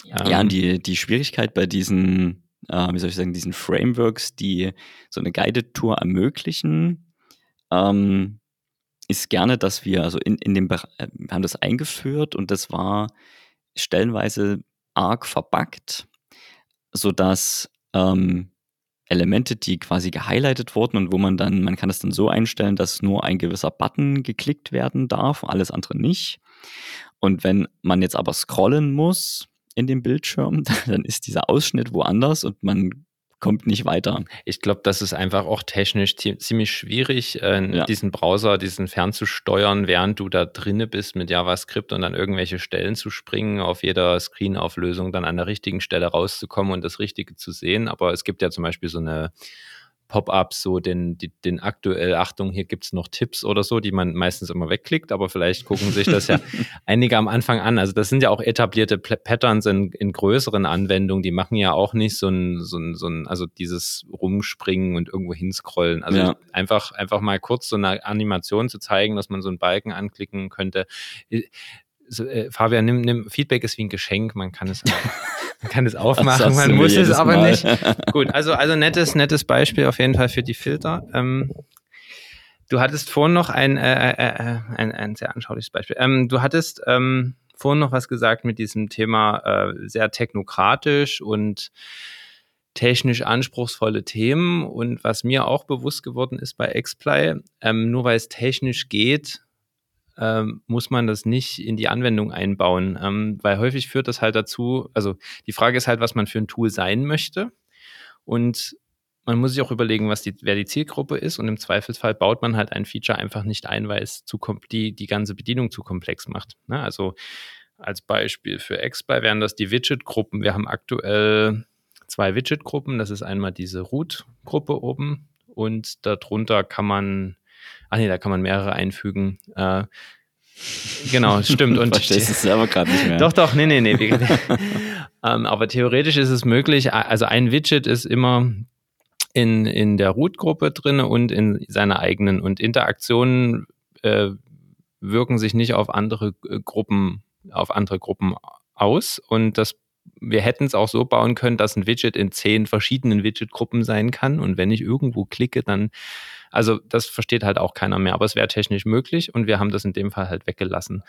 Ja, ähm, und die, die Schwierigkeit bei diesen, äh, wie soll ich sagen, diesen Frameworks, die so eine Guided Tour ermöglichen, ähm, ist gerne, dass wir, also in, in dem Bereich, äh, wir haben das eingeführt und das war stellenweise arg verbuggt, sodass ähm, Elemente, die quasi gehighlightet wurden und wo man dann, man kann das dann so einstellen, dass nur ein gewisser Button geklickt werden darf, alles andere nicht. Und wenn man jetzt aber scrollen muss in dem Bildschirm, [laughs] dann ist dieser Ausschnitt woanders und man kommt nicht weiter. Ich glaube, das ist einfach auch technisch ziemlich schwierig, äh, ja. diesen Browser, diesen fernzusteuern, während du da drinne bist mit JavaScript und dann irgendwelche Stellen zu springen, auf jeder Screen-Auflösung dann an der richtigen Stelle rauszukommen und das Richtige zu sehen. Aber es gibt ja zum Beispiel so eine Pop-ups, so den, die, den aktuell, Achtung, hier gibt es noch Tipps oder so, die man meistens immer wegklickt, aber vielleicht gucken sich das ja [laughs] einige am Anfang an. Also das sind ja auch etablierte Patterns in, in größeren Anwendungen, die machen ja auch nicht so ein, so ein, so ein also dieses Rumspringen und irgendwo hinscrollen. Also ja. einfach, einfach mal kurz so eine Animation zu zeigen, dass man so einen Balken anklicken könnte so, äh, Fabian, nimm, nimm, Feedback ist wie ein Geschenk, man kann es, [laughs] man kann es aufmachen, man muss es aber Mal. nicht. [laughs] Gut, also, also nettes, nettes Beispiel auf jeden Fall für die Filter. Ähm, du hattest vorhin noch ein, äh, äh, äh, ein, ein sehr anschauliches Beispiel. Ähm, du hattest ähm, vorhin noch was gesagt mit diesem Thema äh, sehr technokratisch und technisch anspruchsvolle Themen. Und was mir auch bewusst geworden ist bei Xply, ähm, nur weil es technisch geht, ähm, muss man das nicht in die Anwendung einbauen, ähm, weil häufig führt das halt dazu, also die Frage ist halt, was man für ein Tool sein möchte und man muss sich auch überlegen, was die, wer die Zielgruppe ist und im Zweifelsfall baut man halt ein Feature einfach nicht ein, weil es zu die, die ganze Bedienung zu komplex macht. Ne? Also als Beispiel für XBY wären das die Widget-Gruppen. Wir haben aktuell zwei Widget-Gruppen. Das ist einmal diese Root-Gruppe oben und darunter kann man Ach nee, da kann man mehrere einfügen. Äh, genau, [laughs] stimmt. Und Verstehst es selber gerade nicht mehr. Doch, doch, nee, nee, nee. [laughs] ähm, aber theoretisch ist es möglich, also ein Widget ist immer in, in der Root-Gruppe drin und in seiner eigenen. Und Interaktionen äh, wirken sich nicht auf andere äh, Gruppen, auf andere Gruppen aus. Und das wir hätten es auch so bauen können, dass ein Widget in zehn verschiedenen Widget-Gruppen sein kann. Und wenn ich irgendwo klicke, dann also das versteht halt auch keiner mehr, aber es wäre technisch möglich und wir haben das in dem Fall halt weggelassen.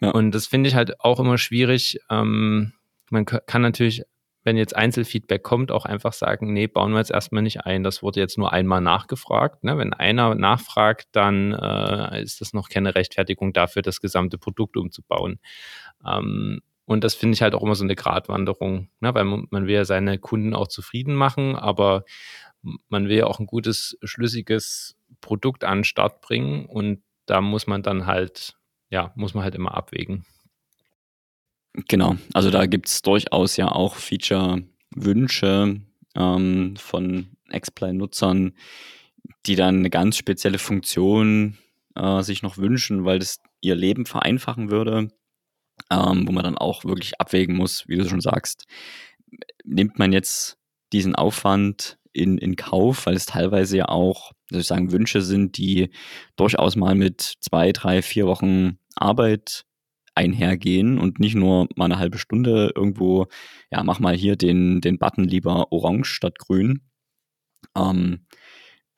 Ja. Und das finde ich halt auch immer schwierig. Ähm, man kann natürlich, wenn jetzt Einzelfeedback kommt, auch einfach sagen, nee, bauen wir jetzt erstmal nicht ein. Das wurde jetzt nur einmal nachgefragt. Ne? Wenn einer nachfragt, dann äh, ist das noch keine Rechtfertigung dafür, das gesamte Produkt umzubauen. Ähm, und das finde ich halt auch immer so eine Gratwanderung, ne? weil man, man will ja seine Kunden auch zufrieden machen, aber man will ja auch ein gutes, schlüssiges Produkt an den Start bringen und da muss man dann halt, ja, muss man halt immer abwägen. Genau, also da gibt es durchaus ja auch Feature-Wünsche ähm, von X-Play-Nutzern, die dann eine ganz spezielle Funktion äh, sich noch wünschen, weil das ihr Leben vereinfachen würde, ähm, wo man dann auch wirklich abwägen muss, wie du schon sagst, nimmt man jetzt diesen Aufwand in, in Kauf, weil es teilweise ja auch, sozusagen Wünsche sind, die durchaus mal mit zwei, drei, vier Wochen Arbeit einhergehen und nicht nur mal eine halbe Stunde irgendwo, ja, mach mal hier den, den Button lieber orange statt grün, ähm,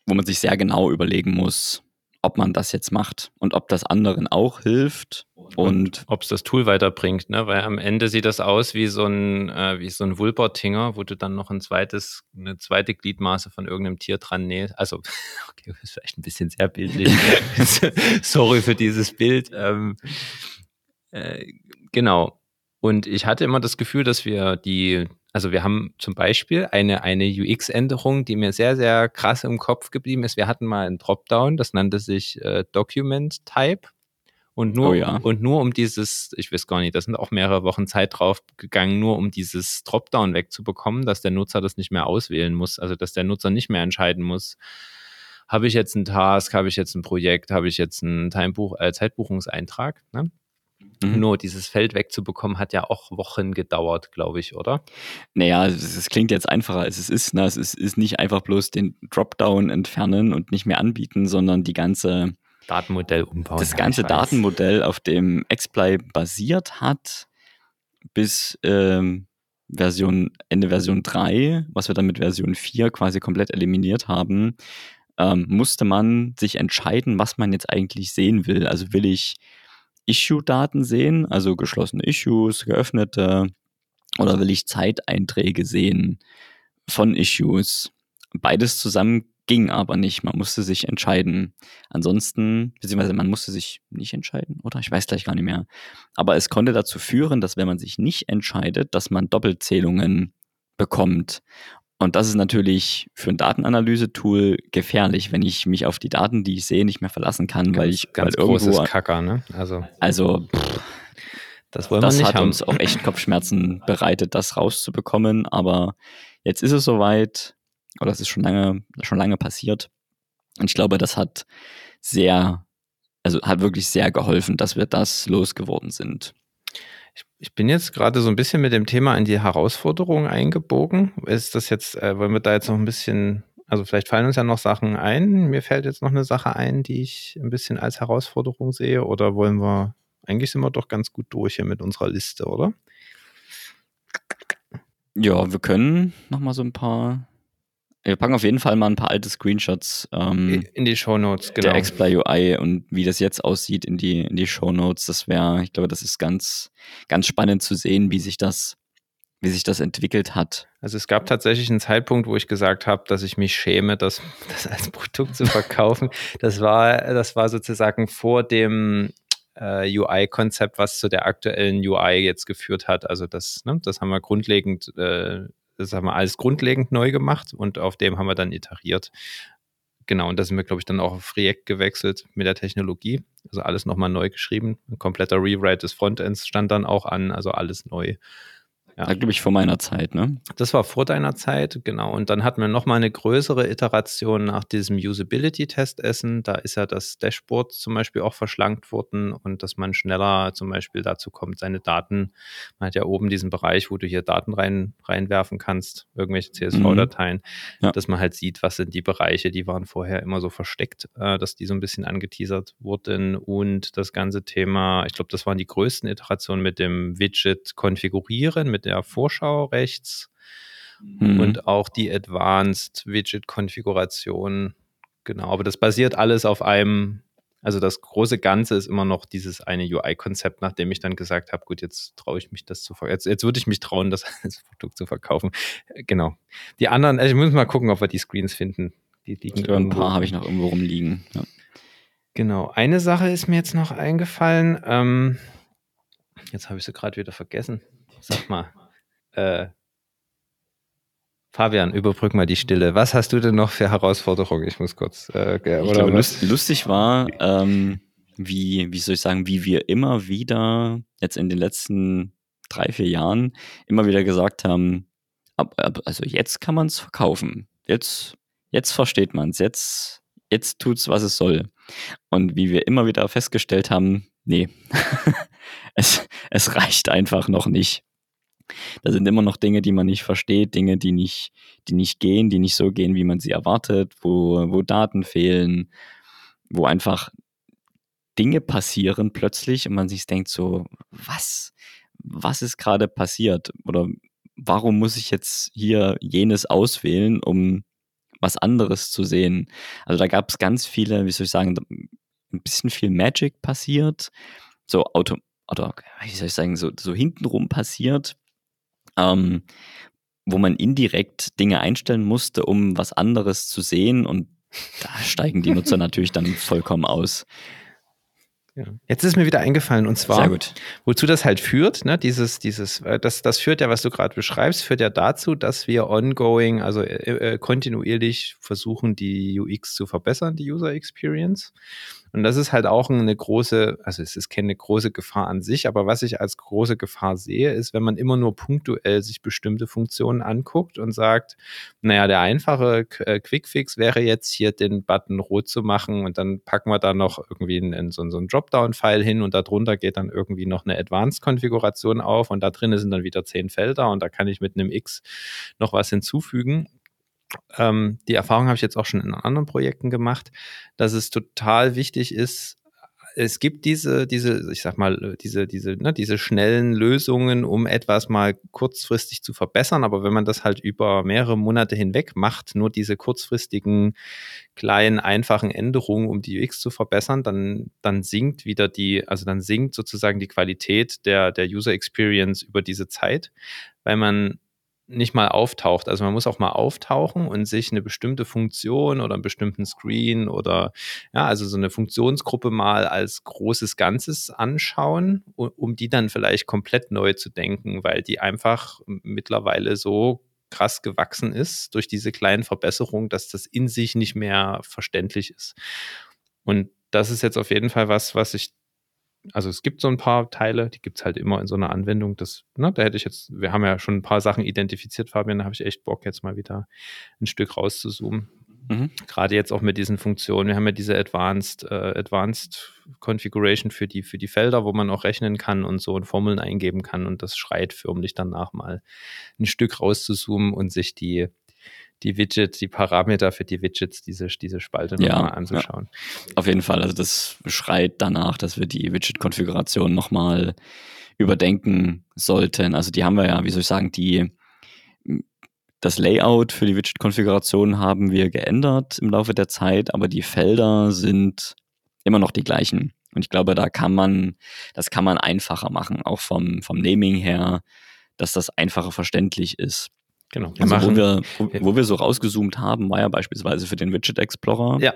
wo man sich sehr genau überlegen muss, ob man das jetzt macht und ob das anderen auch hilft und, und ob es das Tool weiterbringt, ne? Weil am Ende sieht das aus wie so ein äh, wie so ein Wulpertinger, wo du dann noch ein zweites eine zweite Gliedmaße von irgendeinem Tier dran nähst. Also [laughs] okay, das ist vielleicht ein bisschen sehr bildlich. [laughs] Sorry für dieses Bild. Ähm, äh, genau. Und ich hatte immer das Gefühl, dass wir die also wir haben zum Beispiel eine, eine UX-Änderung, die mir sehr, sehr krass im Kopf geblieben ist. Wir hatten mal ein Dropdown, das nannte sich äh, Document Type. Und nur, oh ja. und nur um dieses, ich weiß gar nicht, da sind auch mehrere Wochen Zeit drauf gegangen, nur um dieses Dropdown wegzubekommen, dass der Nutzer das nicht mehr auswählen muss, also dass der Nutzer nicht mehr entscheiden muss, habe ich jetzt einen Task, habe ich jetzt ein Projekt, habe ich jetzt einen Timebuch, äh, Zeitbuchungseintrag. Ne? Mhm. Nur dieses Feld wegzubekommen, hat ja auch Wochen gedauert, glaube ich, oder? Naja, es, klingt jetzt einfacher, als es ist. Ne? Es ist, ist nicht einfach bloß den Dropdown entfernen und nicht mehr anbieten, sondern die ganze Datenmodell umbauen. Das ganze Datenmodell, auf dem XPlay basiert hat, bis ähm, Version, Ende Version 3, was wir dann mit Version 4 quasi komplett eliminiert haben, ähm, musste man sich entscheiden, was man jetzt eigentlich sehen will. Also will ich Issue-Daten sehen, also geschlossene Issues, geöffnete, oder will ich Zeiteinträge sehen von Issues? Beides zusammen ging aber nicht. Man musste sich entscheiden. Ansonsten, beziehungsweise man musste sich nicht entscheiden, oder? Ich weiß gleich gar nicht mehr. Aber es konnte dazu führen, dass wenn man sich nicht entscheidet, dass man Doppelzählungen bekommt. Und das ist natürlich für ein Datenanalyse-Tool gefährlich, wenn ich mich auf die Daten, die ich sehe, nicht mehr verlassen kann, ganz, weil ich ganz weil großes irgendwo, Kacker, ne? Also, also pff, das, wollen wir das nicht hat haben. uns auch echt Kopfschmerzen bereitet, das rauszubekommen. Aber jetzt ist es soweit, oder es ist schon lange, schon lange passiert. Und ich glaube, das hat sehr, also hat wirklich sehr geholfen, dass wir das losgeworden sind. Ich, bin jetzt gerade so ein bisschen mit dem Thema in die Herausforderung eingebogen. Ist das jetzt, äh, wollen wir da jetzt noch ein bisschen, also vielleicht fallen uns ja noch Sachen ein. Mir fällt jetzt noch eine Sache ein, die ich ein bisschen als Herausforderung sehe. Oder wollen wir, eigentlich sind wir doch ganz gut durch hier mit unserer Liste, oder? Ja, wir können noch mal so ein paar wir packen auf jeden Fall mal ein paar alte Screenshots ähm, in die Show Notes, genau. Der Xplay UI und wie das jetzt aussieht in die, in die Show Notes. Das wäre, ich glaube, das ist ganz, ganz spannend zu sehen, wie sich das, wie sich das entwickelt hat. Also es gab tatsächlich einen Zeitpunkt, wo ich gesagt habe, dass ich mich schäme, das, [laughs] das als Produkt zu verkaufen. das war, das war sozusagen vor dem äh, UI-Konzept, was zu der aktuellen UI jetzt geführt hat. Also das, ne, das haben wir grundlegend äh, das haben wir alles grundlegend neu gemacht und auf dem haben wir dann iteriert. Genau, und da sind wir, glaube ich, dann auch auf React gewechselt mit der Technologie. Also alles nochmal neu geschrieben. Ein kompletter Rewrite des Frontends stand dann auch an, also alles neu. Ja. glaube ich, vor meiner Zeit, ne? Das war vor deiner Zeit, genau. Und dann hatten wir nochmal eine größere Iteration nach diesem Usability-Testessen. Da ist ja das Dashboard zum Beispiel auch verschlankt worden und dass man schneller zum Beispiel dazu kommt, seine Daten, man hat ja oben diesen Bereich, wo du hier Daten rein, reinwerfen kannst, irgendwelche CSV-Dateien, mhm. ja. dass man halt sieht, was sind die Bereiche, die waren vorher immer so versteckt, äh, dass die so ein bisschen angeteasert wurden. Und das ganze Thema, ich glaube, das waren die größten Iterationen mit dem Widget konfigurieren, mit der Vorschau rechts mhm. und auch die Advanced Widget Konfiguration. Genau, aber das basiert alles auf einem, also das große Ganze ist immer noch dieses eine UI-Konzept, nachdem ich dann gesagt habe, gut, jetzt traue ich mich das zu verkaufen. Jetzt, jetzt würde ich mich trauen, das [laughs] als Produkt zu verkaufen. Genau. Die anderen, also ich muss mal gucken, ob wir die Screens finden. Die liegen ja, ein paar habe ich noch irgendwo rumliegen. Ja. Genau. Eine Sache ist mir jetzt noch eingefallen. Ähm, jetzt habe ich sie gerade wieder vergessen. Sag mal. Äh, Fabian, überbrück mal die Stille. Was hast du denn noch für Herausforderungen? Ich muss kurz. Äh, oder ich glaube, lust, lustig war, ähm, wie, wie soll ich sagen, wie wir immer wieder jetzt in den letzten drei, vier Jahren immer wieder gesagt haben, ab, ab, also jetzt kann man es verkaufen. Jetzt, jetzt versteht man es. Jetzt, jetzt es, was es soll. Und wie wir immer wieder festgestellt haben, nee, [laughs] es, es reicht einfach noch nicht. Da sind immer noch Dinge, die man nicht versteht, Dinge, die nicht, die nicht gehen, die nicht so gehen, wie man sie erwartet, wo, wo Daten fehlen, wo einfach Dinge passieren plötzlich und man sich denkt so, was? Was ist gerade passiert? Oder warum muss ich jetzt hier jenes auswählen, um was anderes zu sehen? Also da gab es ganz viele, wie soll ich sagen, ein bisschen viel Magic passiert, so Auto, oder wie soll ich sagen, so, so hintenrum passiert, ähm, wo man indirekt Dinge einstellen musste, um was anderes zu sehen und da steigen die Nutzer [laughs] natürlich dann vollkommen aus. Ja. Jetzt ist mir wieder eingefallen und zwar, wozu das halt führt, ne, dieses, dieses, äh, das, das führt ja, was du gerade beschreibst, führt ja dazu, dass wir ongoing, also äh, äh kontinuierlich versuchen, die UX zu verbessern, die User Experience. Und das ist halt auch eine große, also es ist keine große Gefahr an sich, aber was ich als große Gefahr sehe, ist, wenn man immer nur punktuell sich bestimmte Funktionen anguckt und sagt, naja, der einfache äh, Quickfix wäre jetzt hier den Button rot zu machen und dann packen wir da noch irgendwie einen, so, so einen Dropdown-File hin und darunter geht dann irgendwie noch eine Advanced-Konfiguration auf und da drin sind dann wieder zehn Felder und da kann ich mit einem X noch was hinzufügen ähm, die Erfahrung habe ich jetzt auch schon in anderen Projekten gemacht, dass es total wichtig ist, es gibt diese, diese, ich sag mal, diese, diese, ne, diese schnellen Lösungen, um etwas mal kurzfristig zu verbessern. Aber wenn man das halt über mehrere Monate hinweg macht, nur diese kurzfristigen, kleinen, einfachen Änderungen, um die UX zu verbessern, dann, dann sinkt wieder die, also dann sinkt sozusagen die Qualität der, der User Experience über diese Zeit, weil man nicht mal auftaucht. Also man muss auch mal auftauchen und sich eine bestimmte Funktion oder einen bestimmten Screen oder ja, also so eine Funktionsgruppe mal als großes Ganzes anschauen, um die dann vielleicht komplett neu zu denken, weil die einfach mittlerweile so krass gewachsen ist durch diese kleinen Verbesserungen, dass das in sich nicht mehr verständlich ist. Und das ist jetzt auf jeden Fall was, was ich also es gibt so ein paar Teile, die gibt es halt immer in so einer Anwendung. Das, ne, da hätte ich jetzt, wir haben ja schon ein paar Sachen identifiziert, Fabian, da habe ich echt Bock, jetzt mal wieder ein Stück rauszuzoomen. Mhm. Gerade jetzt auch mit diesen Funktionen. Wir haben ja diese Advanced, äh, Advanced Configuration für die, für die Felder, wo man auch rechnen kann und so und Formeln eingeben kann und das schreit förmlich danach mal ein Stück rauszuzoomen und sich die, die Widgets, die Parameter für die Widgets, diese, diese Spalte ja, nochmal anzuschauen. Ja. Auf jeden Fall, also das schreit danach, dass wir die Widget-Konfiguration nochmal überdenken sollten. Also die haben wir ja, wie soll ich sagen, die das Layout für die Widget-Konfiguration haben wir geändert im Laufe der Zeit, aber die Felder sind immer noch die gleichen. Und ich glaube, da kann man, das kann man einfacher machen, auch vom, vom Naming her, dass das einfacher verständlich ist. Genau. Wir also machen, wo, wir, wo, wo, wir so rausgezoomt haben, war ja beispielsweise für den Widget Explorer, ja.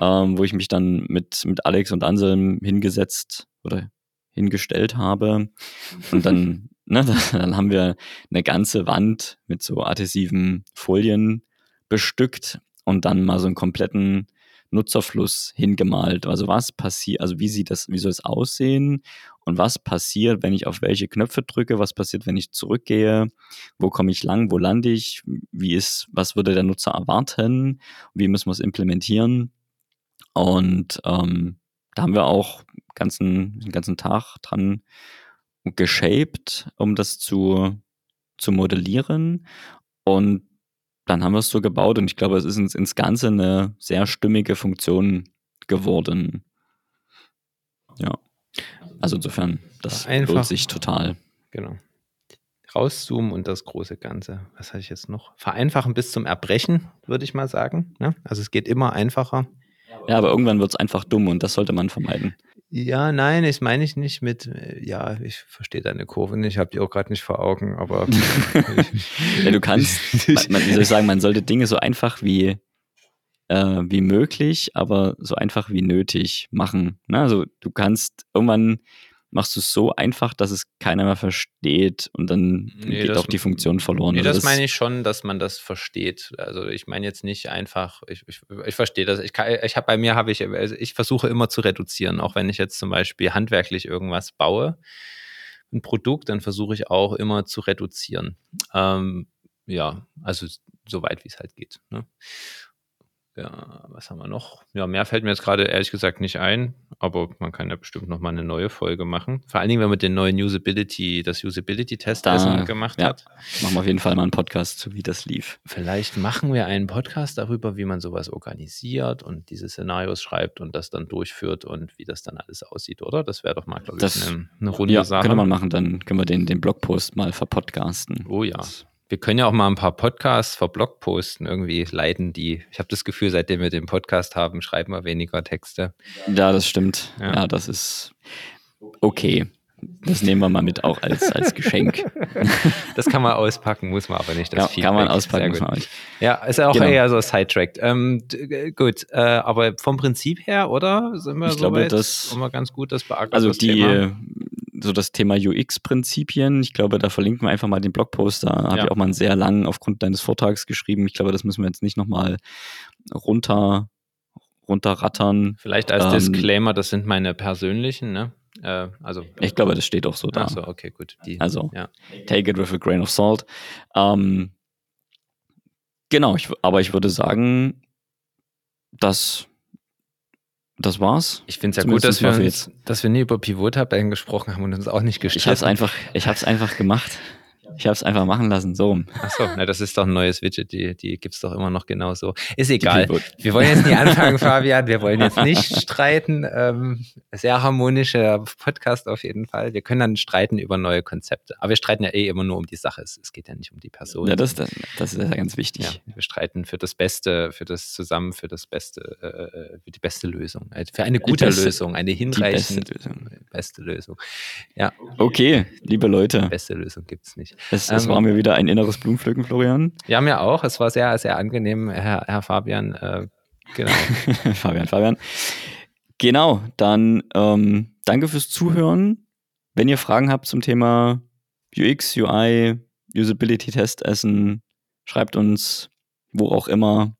ähm, wo ich mich dann mit, mit Alex und Anselm hingesetzt oder hingestellt habe. Und dann, [laughs] ne, dann haben wir eine ganze Wand mit so adhesiven Folien bestückt und dann mal so einen kompletten Nutzerfluss hingemalt. Also was passiert, also wie sieht das, wie soll es aussehen und was passiert, wenn ich auf welche Knöpfe drücke, was passiert, wenn ich zurückgehe, wo komme ich lang, wo lande ich, wie ist, was würde der Nutzer erwarten, wie müssen wir es implementieren. Und ähm, da haben wir auch ganzen, den ganzen Tag dran geshaped, um das zu, zu modellieren. Und dann haben wir es so gebaut und ich glaube, es ist ins, ins Ganze eine sehr stimmige Funktion geworden. Ja. Also insofern, das Einfach, lohnt sich total. Genau. Rauszoomen und das große Ganze. Was hatte ich jetzt noch? Vereinfachen bis zum Erbrechen, würde ich mal sagen. Ne? Also es geht immer einfacher. Ja, aber irgendwann wird es einfach dumm und das sollte man vermeiden. Ja, nein, das meine ich nicht mit, äh, ja, ich verstehe deine Kurve nicht, ich habe die auch gerade nicht vor Augen, aber. [laughs] [laughs] ja, du kannst, man, wie soll ich sagen, man sollte Dinge so einfach wie, äh, wie möglich, aber so einfach wie nötig machen. Ne? Also du kannst irgendwann machst du es so einfach, dass es keiner mehr versteht und dann nee, geht das, auch die Funktion verloren. Nee, das, das meine ich schon, dass man das versteht. Also ich meine jetzt nicht einfach, ich, ich, ich verstehe das. Ich, ich habe bei mir habe ich, also ich versuche immer zu reduzieren, auch wenn ich jetzt zum Beispiel handwerklich irgendwas baue, ein Produkt, dann versuche ich auch immer zu reduzieren. Ähm, ja, also so weit wie es halt geht. Ne? Ja, was haben wir noch? Ja, mehr fällt mir jetzt gerade ehrlich gesagt nicht ein. aber man kann ja bestimmt nochmal eine neue Folge machen. Vor allen Dingen, wenn man den neuen Usability, das Usability-Testessen gemacht ja, hat. Machen wir auf jeden Fall mal einen Podcast zu, wie das lief. Vielleicht machen wir einen Podcast darüber, wie man sowas organisiert und diese Szenarios schreibt und das dann durchführt und wie das dann alles aussieht, oder? Das wäre doch mal, glaube ich, eine, eine runde ja, Sache. Könnte man machen, dann können wir den, den Blogpost mal verpodcasten. Oh ja. Wir können ja auch mal ein paar Podcasts vor Blog posten, irgendwie leiten die. Ich habe das Gefühl, seitdem wir den Podcast haben, schreiben wir weniger Texte. Ja, das stimmt. Ja, ja das ist okay. Das nehmen wir mal mit auch als, als Geschenk. [laughs] Das kann man auspacken, muss man aber nicht. Das ja, kann man auspacken, muss man nicht. Ja, ist ja auch genau. eher so sidetracked. Ähm, gut, äh, aber vom Prinzip her, oder? Sind wir ich so glaube, weit? das haben wir ganz gut das beackert. Also das die, Thema? So das Thema UX-Prinzipien. Ich glaube, da verlinken wir einfach mal den Blogpost. Da habe ja. ich auch mal einen sehr langen aufgrund deines Vortrags geschrieben. Ich glaube, das müssen wir jetzt nicht nochmal runter, runterrattern. Vielleicht als ähm, Disclaimer, das sind meine persönlichen, ne? Äh, also, ich glaube, das steht auch so da. So, okay, gut. Die, also, ja. take it with a grain of salt. Ähm, genau, ich, aber ich würde sagen, dass das war's. Ich finde es ja gut, dass wir, uns, dass wir nie über Pivot-Tabellen gesprochen haben und uns auch nicht gestritten. Ich habe es einfach, ich hab's einfach gemacht. [laughs] Ich habe es einfach machen lassen, so rum. Achso, na, das ist doch ein neues Widget, die, die gibt es doch immer noch genauso. Ist egal. Wir wollen jetzt nicht [laughs] anfangen, Fabian. Wir wollen jetzt nicht streiten. Ähm, sehr harmonischer Podcast auf jeden Fall. Wir können dann streiten über neue Konzepte. Aber wir streiten ja eh immer nur um die Sache. Es, es geht ja nicht um die Person. Ja, das, das, das ist ja ganz wichtig. Ja, wir streiten für das Beste, für das Zusammen, für das Beste, äh, für die beste Lösung. Äh, für eine gute beste, Lösung, eine hinreichende beste Lösung. beste Lösung. Ja. Okay, liebe Leute. Beste Lösung gibt es nicht. Es, es ähm, war mir wieder ein inneres Blumenpflücken, Florian. Ja, mir auch. Es war sehr, sehr angenehm, Herr, Herr Fabian. Äh, genau. [laughs] Fabian, Fabian. Genau, dann ähm, danke fürs Zuhören. Wenn ihr Fragen habt zum Thema UX, UI, Usability Test Essen, schreibt uns wo auch immer.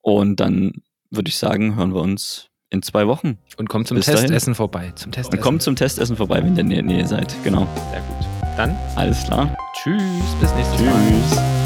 Und dann würde ich sagen, hören wir uns in zwei Wochen. Und kommt zum Bis Testessen dahin. vorbei. Zum Testessen. Und kommt zum Testessen vorbei, wenn ihr in der Nähe seid. Genau. Sehr gut. Dann alles klar. Tschüss, bis nächstes Tschüss. Mal.